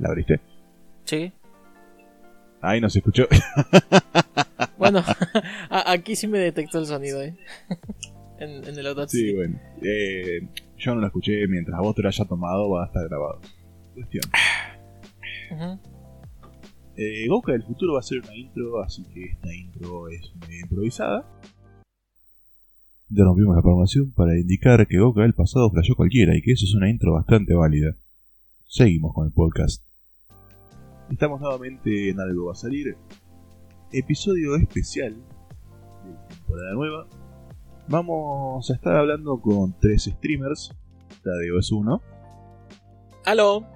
¿La abriste? Sí. Ahí no se escuchó. Bueno, aquí sí me detectó el sonido, ¿eh? en, en el Audacity. Sí, bueno. Eh, yo no lo escuché. Mientras vos te lo haya tomado, va a estar grabado. Cuestión. Ujú. Eh, del futuro va a ser una intro, así que esta intro es medio improvisada. Interrumpimos la programación para indicar que Goka del pasado flasheó cualquiera y que eso es una intro bastante válida. Seguimos con el podcast. Estamos nuevamente en Algo va a salir. Episodio especial de temporada nueva. Vamos a estar hablando con tres streamers. Tadeo es uno. ¡Aló!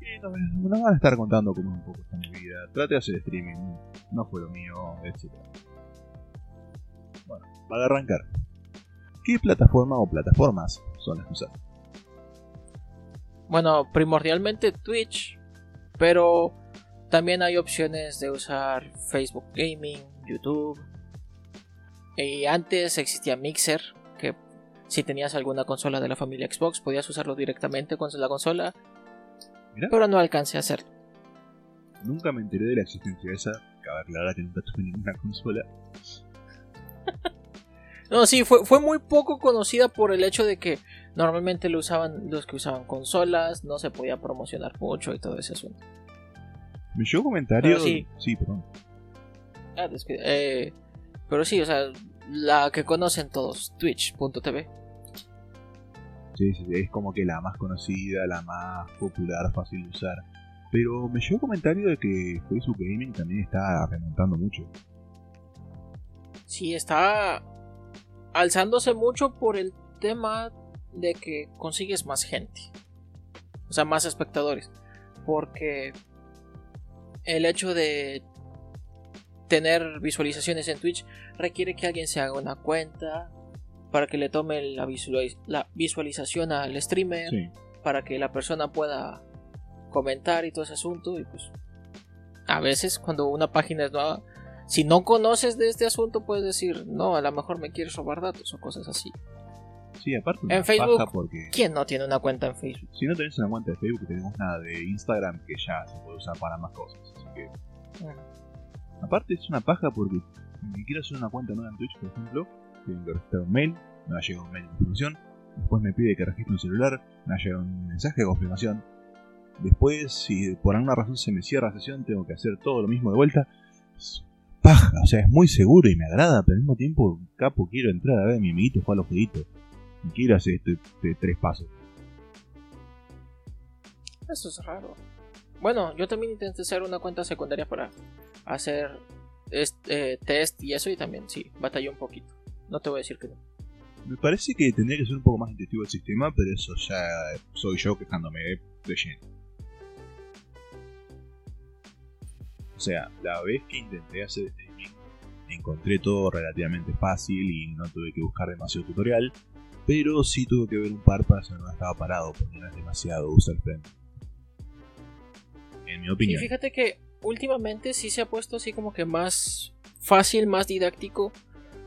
Y nos, nos van a estar contando cómo es un poco esta mi vida. Trate de hacer streaming, no fue lo mío, etc. Bueno, para arrancar. ¿Qué plataforma o plataformas son las que usas? Bueno, primordialmente Twitch, pero también hay opciones de usar Facebook Gaming, YouTube. Y antes existía Mixer, que si tenías alguna consola de la familia Xbox podías usarlo directamente con la consola, Mira, pero no alcancé a hacerlo. nunca me enteré de la existencia de esa. Cabe aclarar que nunca tuve ninguna consola. No, sí, fue, fue muy poco conocida por el hecho de que normalmente lo usaban los que usaban consolas, no se podía promocionar mucho y todo ese asunto. Me llegó comentario. Pero sí. sí, perdón. Ah, eh, pero sí, o sea, la que conocen todos, twitch.tv. Sí, sí, es como que la más conocida, la más popular, fácil de usar. Pero me llegó comentario de que Facebook Gaming también está remontando mucho. Sí, está alzándose mucho por el tema de que consigues más gente. O sea, más espectadores. Porque el hecho de tener visualizaciones en Twitch requiere que alguien se haga una cuenta para que le tome la, visualiz- la visualización al streamer, Sí. para que la persona pueda comentar y todo ese asunto. Y pues, a veces cuando una página es nueva, si no conoces de este asunto, puedes decir, no, a lo mejor me quieres robar datos o cosas así. Sí, aparte En una Facebook, porque ¿Quién no tiene una cuenta en Facebook? si no tenés una cuenta de Facebook tenemos nada de Instagram que ya se puede usar para más cosas. Así que aparte es una paja porque si quiero hacer una cuenta nueva en Twitch, por ejemplo, tengo que registrar un mail, me va a llegar un mail de confirmación, después me pide que registre un celular, me va a llegar un mensaje de confirmación. Después, si por alguna razón se me cierra la sesión, tengo que hacer todo lo mismo de vuelta. Es paja, o sea, es muy seguro y me agrada, pero al mismo tiempo, capo, quiero entrar a ver a mi amiguito jugar a los jueguitos. Y quiero hacer este, este tres pasos. Eso es raro. Bueno, yo también intenté hacer una cuenta secundaria para hacer este, test y eso y también sí, batallé un poquito. No te voy a decir que no. Me parece que tendría que ser un poco más intuitivo el sistema, pero eso ya soy yo quejándome de lleno. O sea, la vez que intenté hacer streaming, encontré todo relativamente fácil y no tuve que buscar demasiado tutorial, pero sí tuve que ver un par para saber dónde estaba parado, porque no es demasiado user friendly. En mi Y opinión. fíjate que últimamente sí se ha puesto así como que más fácil, más didáctico,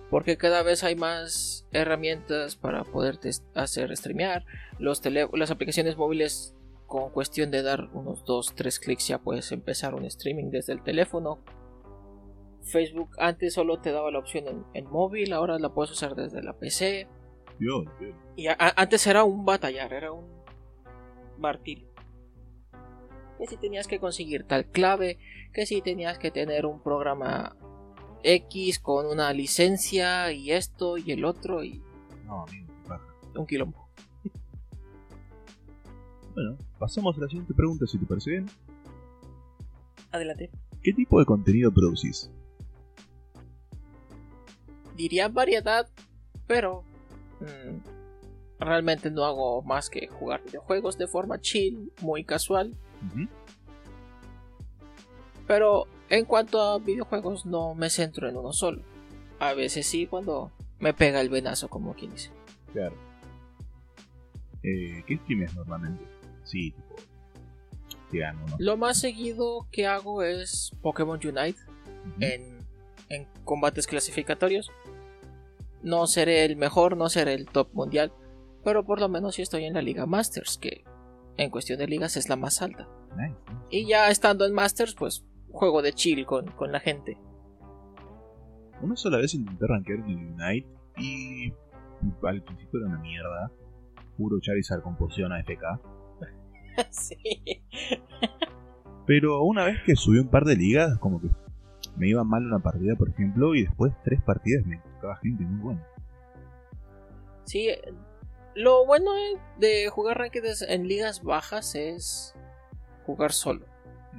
porque cada vez hay más herramientas para poder hacer streamear. Los tele las aplicaciones móviles con cuestión de dar unos 2-3 clics ya puedes empezar un streaming desde el teléfono. Facebook antes solo te daba la opción en, en móvil, ahora la puedes usar desde la PC. Viola, viola. Y a- antes era un batallar, era un martirio. Que si tenías que conseguir tal clave, que si tenías que tener un programa X con una licencia y esto y el otro y No, amigo, un quilombo. Bueno, pasamos a la siguiente pregunta si te parece bien. Adelante. ¿Qué tipo de contenido producís? Diría variedad, pero mm, realmente no hago más que jugar videojuegos de forma chill, muy casual. Pero en cuanto a videojuegos no me centro en uno solo. A veces sí cuando me pega el venazo como quien dice. Claro. Eh, ¿Qué streames normalmente? Sí, tipo. Lo más seguido que hago es Pokémon Unite en, en combates clasificatorios. No seré el mejor, no seré el top mundial, pero por lo menos sí estoy en la Liga Masters, que en cuestión de ligas es la más alta. Y ya estando en Masters, pues juego de chill con, con la gente. Una sola vez intenté rankear en el Unite y al principio era una mierda. Puro Charizard con poción AFK. sí. Pero una vez que subí un par de ligas, como que me iba mal una partida, por ejemplo, y después tres partidas me tocaba gente muy buena. Sí, lo bueno de jugar ranked en ligas bajas es jugar solo.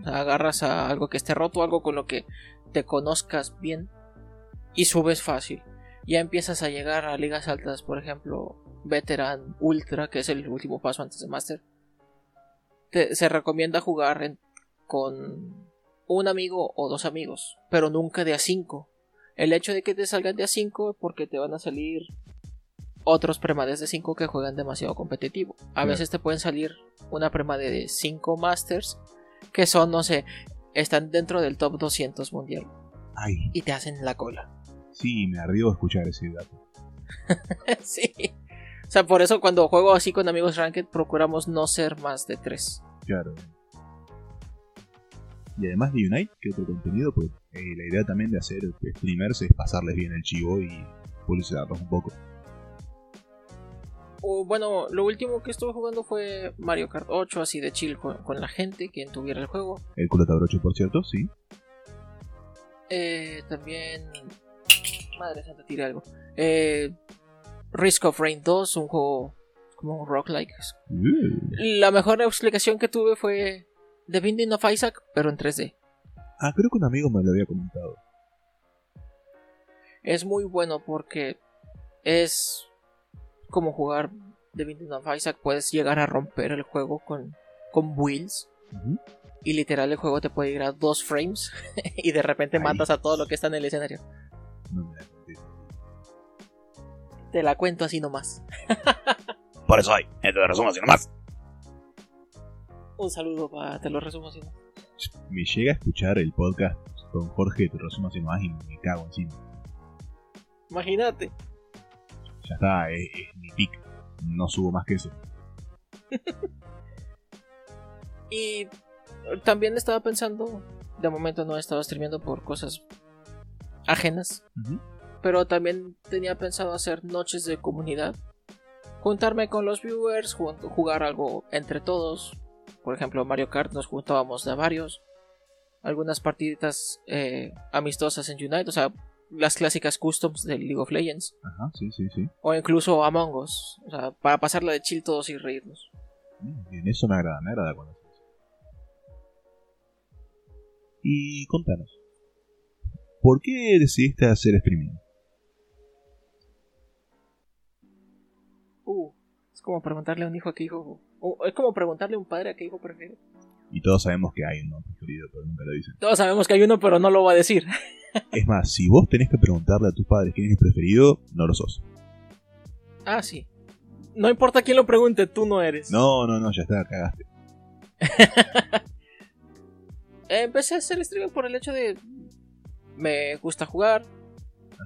agarras a algo que esté roto, algo con lo que te conozcas bien y subes fácil. Ya empiezas a llegar a ligas altas, por ejemplo, Veteran Ultra, que es el último paso antes de Master. Se recomienda jugar con un amigo o dos amigos, pero nunca de a 5. El hecho de que te salgan de a 5 porque te van a salir otros premades de 5 que juegan demasiado competitivo. A veces te pueden salir una premade de 5 Masters que son, no sé, están dentro del top 200 mundial. Y te hacen la cola. Sí, me ardió escuchar ese dato. sí. O sea, por eso cuando juego así con amigos Ranked procuramos no ser más de 3. Claro. Y además de Unite, ¿qué otro contenido? Pues eh, la idea también de hacer streamers es pasarles bien el chivo y publicitarlos un poco. bueno, lo último que estuve jugando fue Mario Kart 8, así de chill con, la gente, quien tuviera el juego. El Culotador 8, por cierto, sí. Eh, también. Madre santa, tiré algo. Eh, Risk of Rain 2, un juego como rock-like. La mejor explicación que tuve fue The Binding of Isaac, pero en 3D. Ah, creo que un amigo me lo había comentado. Es muy bueno porque es como jugar The Binding of Isaac. Puedes llegar a romper el juego con, con wheels. Y literal el juego te puede ir a dos frames y de repente matas a todo lo que está en el escenario. No Te la cuento así nomás. Por eso hay, te lo resumo así nomás. Un saludo para Te lo resumo así Me llega a escuchar el podcast con Jorge Te lo resumo así nomás y me cago encima. Imagínate. Ya está, es, mi pick. No subo más que eso. y también estaba pensando, de momento no he estado streameando por cosas ajenas, pero también tenía pensado hacer noches de comunidad, juntarme con los viewers, jugar algo entre todos, por ejemplo, Mario Kart nos juntábamos de varios. Algunas partiditas eh, amistosas en Unite, o sea, las clásicas customs de League of Legends. Ajá, sí, sí, sí. O incluso Among Us, o sea, para pasarla de chill todos y reírnos. Bien, eso me agrada, me agrada cuando Y contanos, ¿por qué decidiste hacer streaming? Como preguntarle a un hijo a qué hijo es como preguntarle a un padre a qué hijo prefiere. Y todos sabemos que hay uno preferido, pero nunca lo dicen. Todos sabemos que hay uno, pero no lo va a decir. es más, si vos tenés que preguntarle a tus padres quién es el preferido, no lo sos. Ah, sí. No importa quién lo pregunte, tú no eres. No, no, no, ya está, cagaste. Empecé a hacer streaming por el hecho de. Me gusta jugar.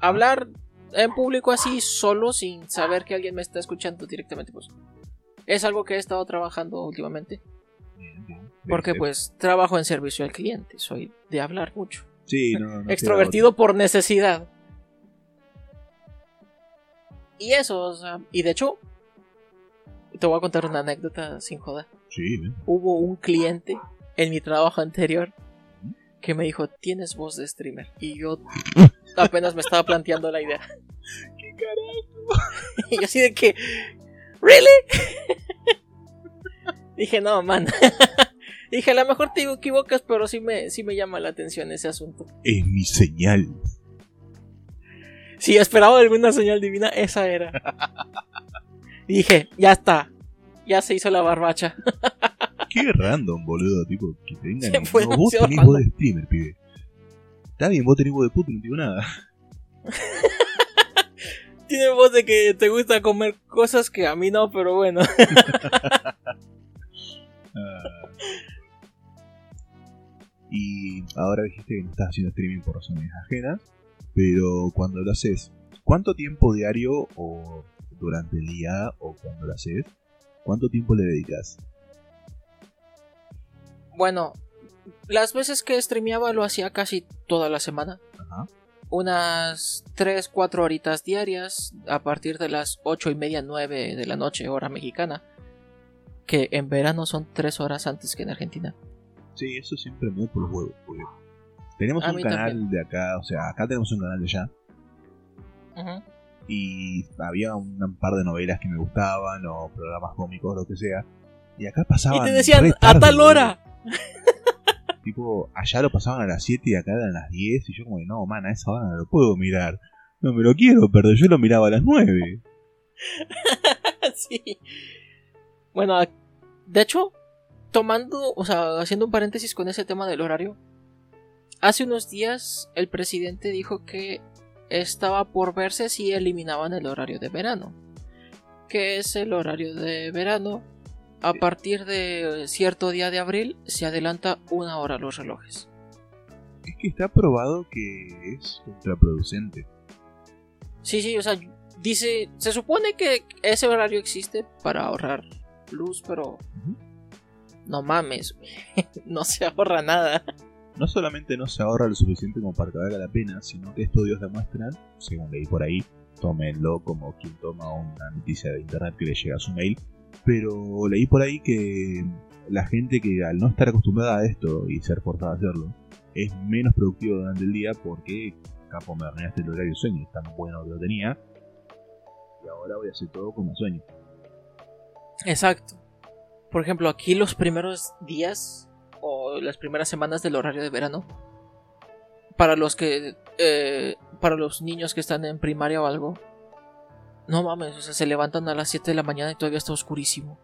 Hablar en público así, solo, sin saber que alguien me está escuchando directamente, pues es algo que he estado trabajando últimamente. Porque pues trabajo en servicio al cliente, soy de hablar mucho. Sí, no, Extrovertido por necesidad. Y eso, o sea, y de hecho, te voy a contar una anécdota sin joda. Sí, Hubo un cliente en mi trabajo anterior que me dijo, tienes voz de streamer. Y yo apenas me estaba planteando la idea. ¿Qué carajo? y yo así de que, ¿Really? Dije, no, man. Dije, a lo mejor te equivocas, pero sí me, sí me llama la atención ese asunto. Es mi señal. Si esperaba alguna señal divina, esa era. Dije, ya está. Ya se hizo la barbacha. Qué random, boludo. Tipo, que tengan. No, vos tenés voz de streamer, pibe. Está bien, vos tenés voz de puto, no digo nada tiene voz de que te gusta comer cosas que a mí no, pero bueno. Ah. y ahora dijiste que no estás haciendo streaming por razones ajenas, pero cuando lo haces, ¿cuánto tiempo diario o durante el día o cuando lo haces, cuánto tiempo le dedicas? Bueno, las veces que streameaba lo hacía casi toda la semana. Ajá. Unas 3, 4 horitas diarias a partir de las 8 y media, 9 de la noche, hora mexicana. Que en verano son 3 horas antes que en Argentina. Sí, eso siempre me da por los huevos. Porque tenemos A un canal también. de acá, o sea, acá tenemos un canal de allá. Ujú. Y había un par de novelas que me gustaban, o programas cómicos, lo que sea. Y acá pasaban. Y te decían, a tal hora. Tipo, allá lo pasaban a las 7 y acá eran las 10. Y yo, como que no, man, a esa hora no lo puedo mirar. No me lo quiero, pero yo lo miraba a las 9. sí. Bueno, de hecho, tomando, o sea, haciendo un paréntesis con ese tema del horario, hace unos días el presidente dijo que estaba por verse si eliminaban el horario de verano. Que es el horario de verano. A partir de cierto día de abril se adelanta una hora los relojes. Es que está probado que es contraproducente. Sí, sí, o sea, dice, se supone que ese horario existe para ahorrar luz, pero Ujú. no mames, no se ahorra nada. No solamente no se ahorra lo suficiente como para que valga la pena, sino que estudios demuestran, según leí por ahí, tómenlo como quien toma una noticia de internet que le llega a su mail, pero leí por ahí que la gente que al no estar acostumbrada a esto y ser forzada a hacerlo, es menos productivo durante el día porque capo me arruinaste el horario de sueño, tan bueno que lo tenía, y ahora voy a hacer todo con más sueño. Exacto. Por ejemplo, aquí los primeros días o las primeras semanas del horario de verano, para los que, eh, para los niños que están en primaria o algo, no mames, o sea, se levantan a las 7 de la mañana y todavía está oscurísimo.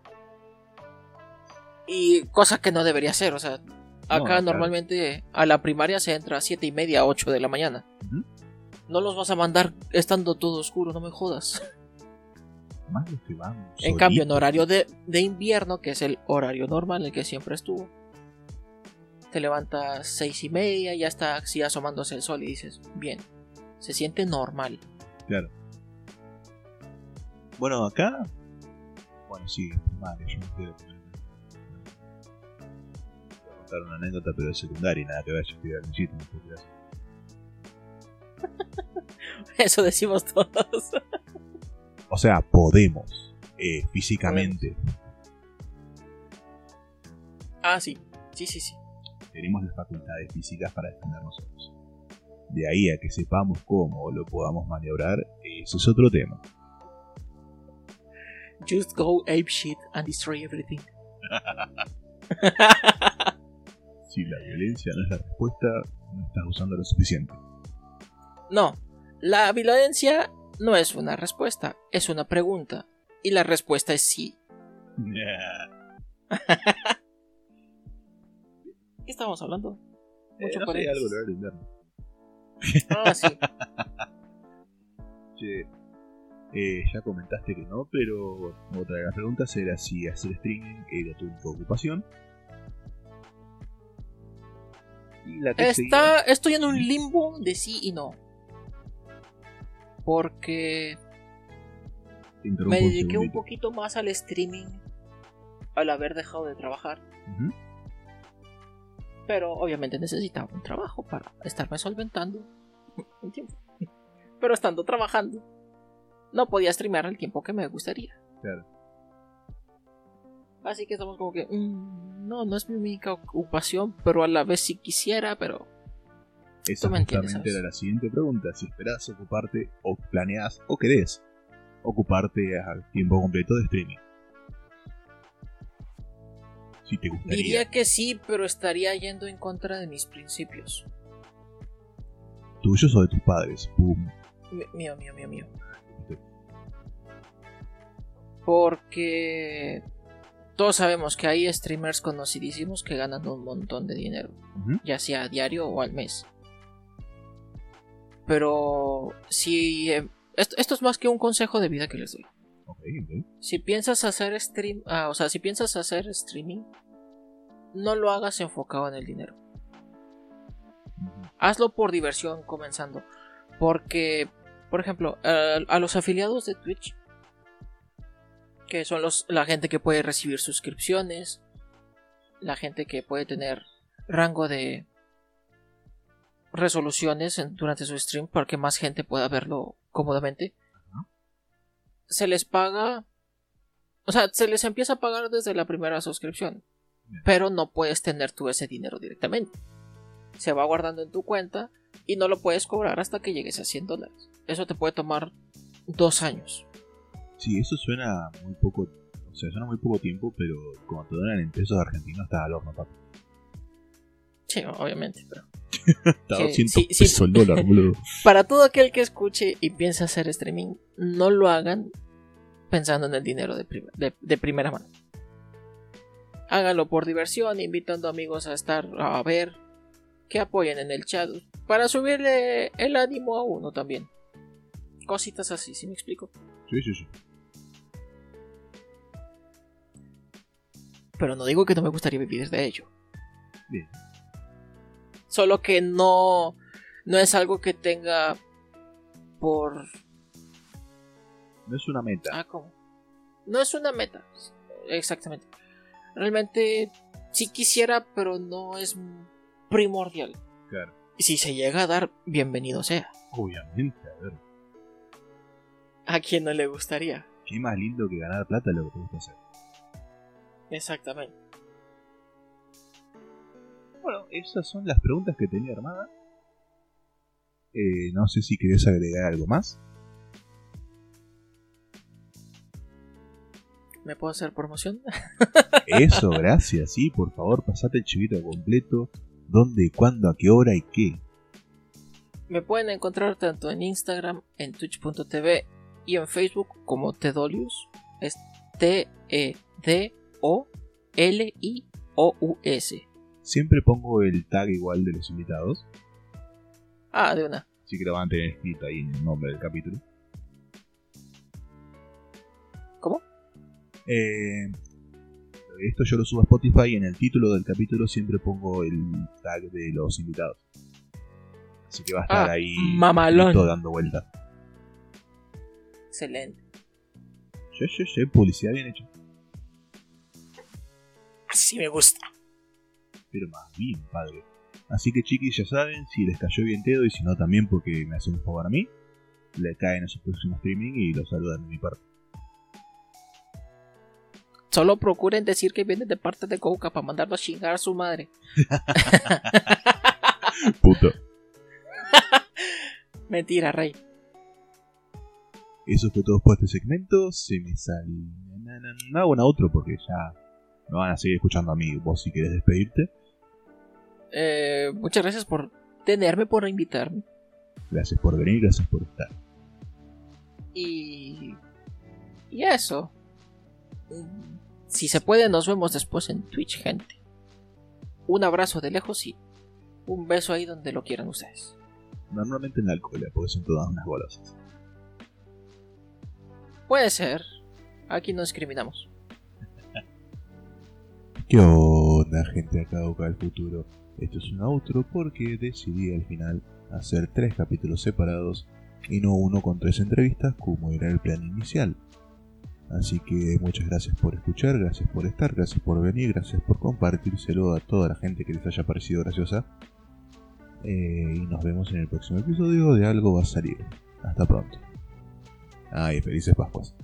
Y cosa que no debería ser, o sea, acá claro. normalmente a la primaria se entra a 7 y media, 8 de la mañana. No los vas a mandar estando todo oscuro, no me jodas. Que van. En cambio, en horario de, de invierno, que es el horario normal, el que siempre estuvo, te levantas seis y media, ya está así asomándose el sol y dices, bien, se siente normal. Claro. Bueno, acá. Bueno, sí, primaria, yo de primaria. Voy a contar una anécdota, pero es secundaria y nada que ver, yo estoy al no puedo creer. Eso decimos todos. O sea, podemos, eh, físicamente. ah, sí, sí, sí, sí. Tenemos las facultades físicas para defender nosotros. De ahí a que sepamos cómo lo podamos maniobrar, ese es otro tema. Just go ape shit and destroy everything. Si la violencia no es la respuesta, no estás usando lo suficiente. No, la violencia no es una respuesta, es una pregunta. Y la respuesta es sí. ¿Qué estábamos hablando? Eh, Mucho no sé, algo invierno. Ah, sí. Che, eh, ya comentaste que no, pero otra de las preguntas era si hacer streaming era tu única ocupación. Y la que Está, estoy en un limbo de sí y no. Porque me dediqué un poquito más al streaming al haber dejado de trabajar. Pero obviamente necesitaba un trabajo para estarme solventando un tiempo. Pero estando trabajando, no podía streamear el tiempo que me gustaría. Claro. Así que estamos como que, mm, no, no es mi única ocupación, pero a la vez sí quisiera, pero Esa justamente era la siguiente pregunta. Si esperás ocuparte, o planeás, o querés ocuparte a tiempo completo de streaming. Si te gustaría. diría que sí, pero estaría yendo en contra de mis principios. ¿Tuyos o de tus padres? Mi- Mío, mío, mío, mío. Porque todos sabemos que hay streamers conocidísimos que ganan un montón de dinero, ya sea a diario o al mes. Pero si... eh, esto, esto es más que un consejo de vida que les doy. Ok, ok. Si piensas hacer stream, ah, o sea, si piensas hacer streaming, no lo hagas enfocado en el dinero. Hazlo por diversión comenzando. Porque, por ejemplo, a, a los afiliados de Twitch, que son los, la gente que puede recibir suscripciones, la gente que puede tener rango de resoluciones durante su stream para que más gente pueda verlo cómodamente. Se les paga, o sea, se les empieza a pagar desde la primera suscripción, pero no puedes tener tú ese dinero directamente. Se va guardando en tu cuenta y no lo puedes cobrar hasta que llegues a 100 dólares. Eso te puede tomar dos años. Sí, eso suena muy poco, o sea, suena muy poco tiempo, pero como te donan en pesos argentinos está al horno, papi. Sí, obviamente, pero. está 200 pesos el dólar, boludo. Para todo aquel que escuche y piensa hacer streaming, no lo hagan pensando en el dinero de, de, primera mano. Háganlo por diversión, invitando amigos a estar a ver, que apoyen en el chat, para subirle el ánimo a uno también. Cositas así, ¿sí me explico? Sí, sí, sí. Pero no digo que no me gustaría vivir de ello. Bien. Solo que no, no es algo que tenga por... No es una meta. Ah, ¿cómo? No es una meta. Exactamente. Realmente sí quisiera, pero no es primordial. Claro. Y si se llega a dar, bienvenido sea. Obviamente, a ver. ¿A quién no le gustaría? Qué más lindo que ganar plata lo que te gusta hacer. Exactamente. Bueno, esas son las preguntas que tenía armada. Eh, no sé si querés agregar algo más. ¿Me puedo hacer promoción? Eso, gracias, sí, por favor, pasate el chivito completo. ¿Dónde, cuándo, a qué hora y qué? Me pueden encontrar tanto en Instagram, en twitch.tv y en Facebook como Tedolius. Es T-E-D-O-L-I-O-U-S. Siempre pongo el tag igual de los invitados. Ah, de una. Así que lo van a tener escrito ahí en el nombre del capítulo. ¿Cómo? Eh, esto yo lo subo a Spotify y en el título del capítulo siempre pongo el tag de los invitados. Así que va a estar ah, ahí mamalón. dando vueltas. Excelente. Sí, sí, sí, publicidad bien hecha. Así me gusta pero más bien, padre. Así que chiquis, ya saben, si les cayó bien Tedo y si no también porque me hacen un favor a mí, le caen en su próximo streaming y lo saludan de mi parte. Solo procuren decir que vienen de parte de Goka para mandarlo a chingar a su madre. Puto. Mentira, rey. Eso fue todo por este segmento. Se me sale. No hago una otro porque ya me van a seguir escuchando a mí. Vos si querés despedirte. Eh, muchas gracias por tenerme, por invitarme. Gracias por venir, gracias por estar. Y. Y eso. Si se puede, nos vemos después en Twitch, gente. Un abrazo de lejos y un beso ahí donde lo quieran ustedes. Normalmente en la alcohol, porque son todas unas bolas. Puede ser. Aquí no discriminamos. ¿Qué onda, gente acá del futuro? Esto es un outro porque decidí al final hacer tres capítulos separados y no uno con tres entrevistas como era el plan inicial. Así que muchas gracias por escuchar, gracias por estar, gracias por venir, gracias por compartírselo a toda la gente que les haya parecido graciosa. Eh, y nos vemos en el próximo episodio de Algo va a salir. Hasta pronto. Ay, felices Pascuas.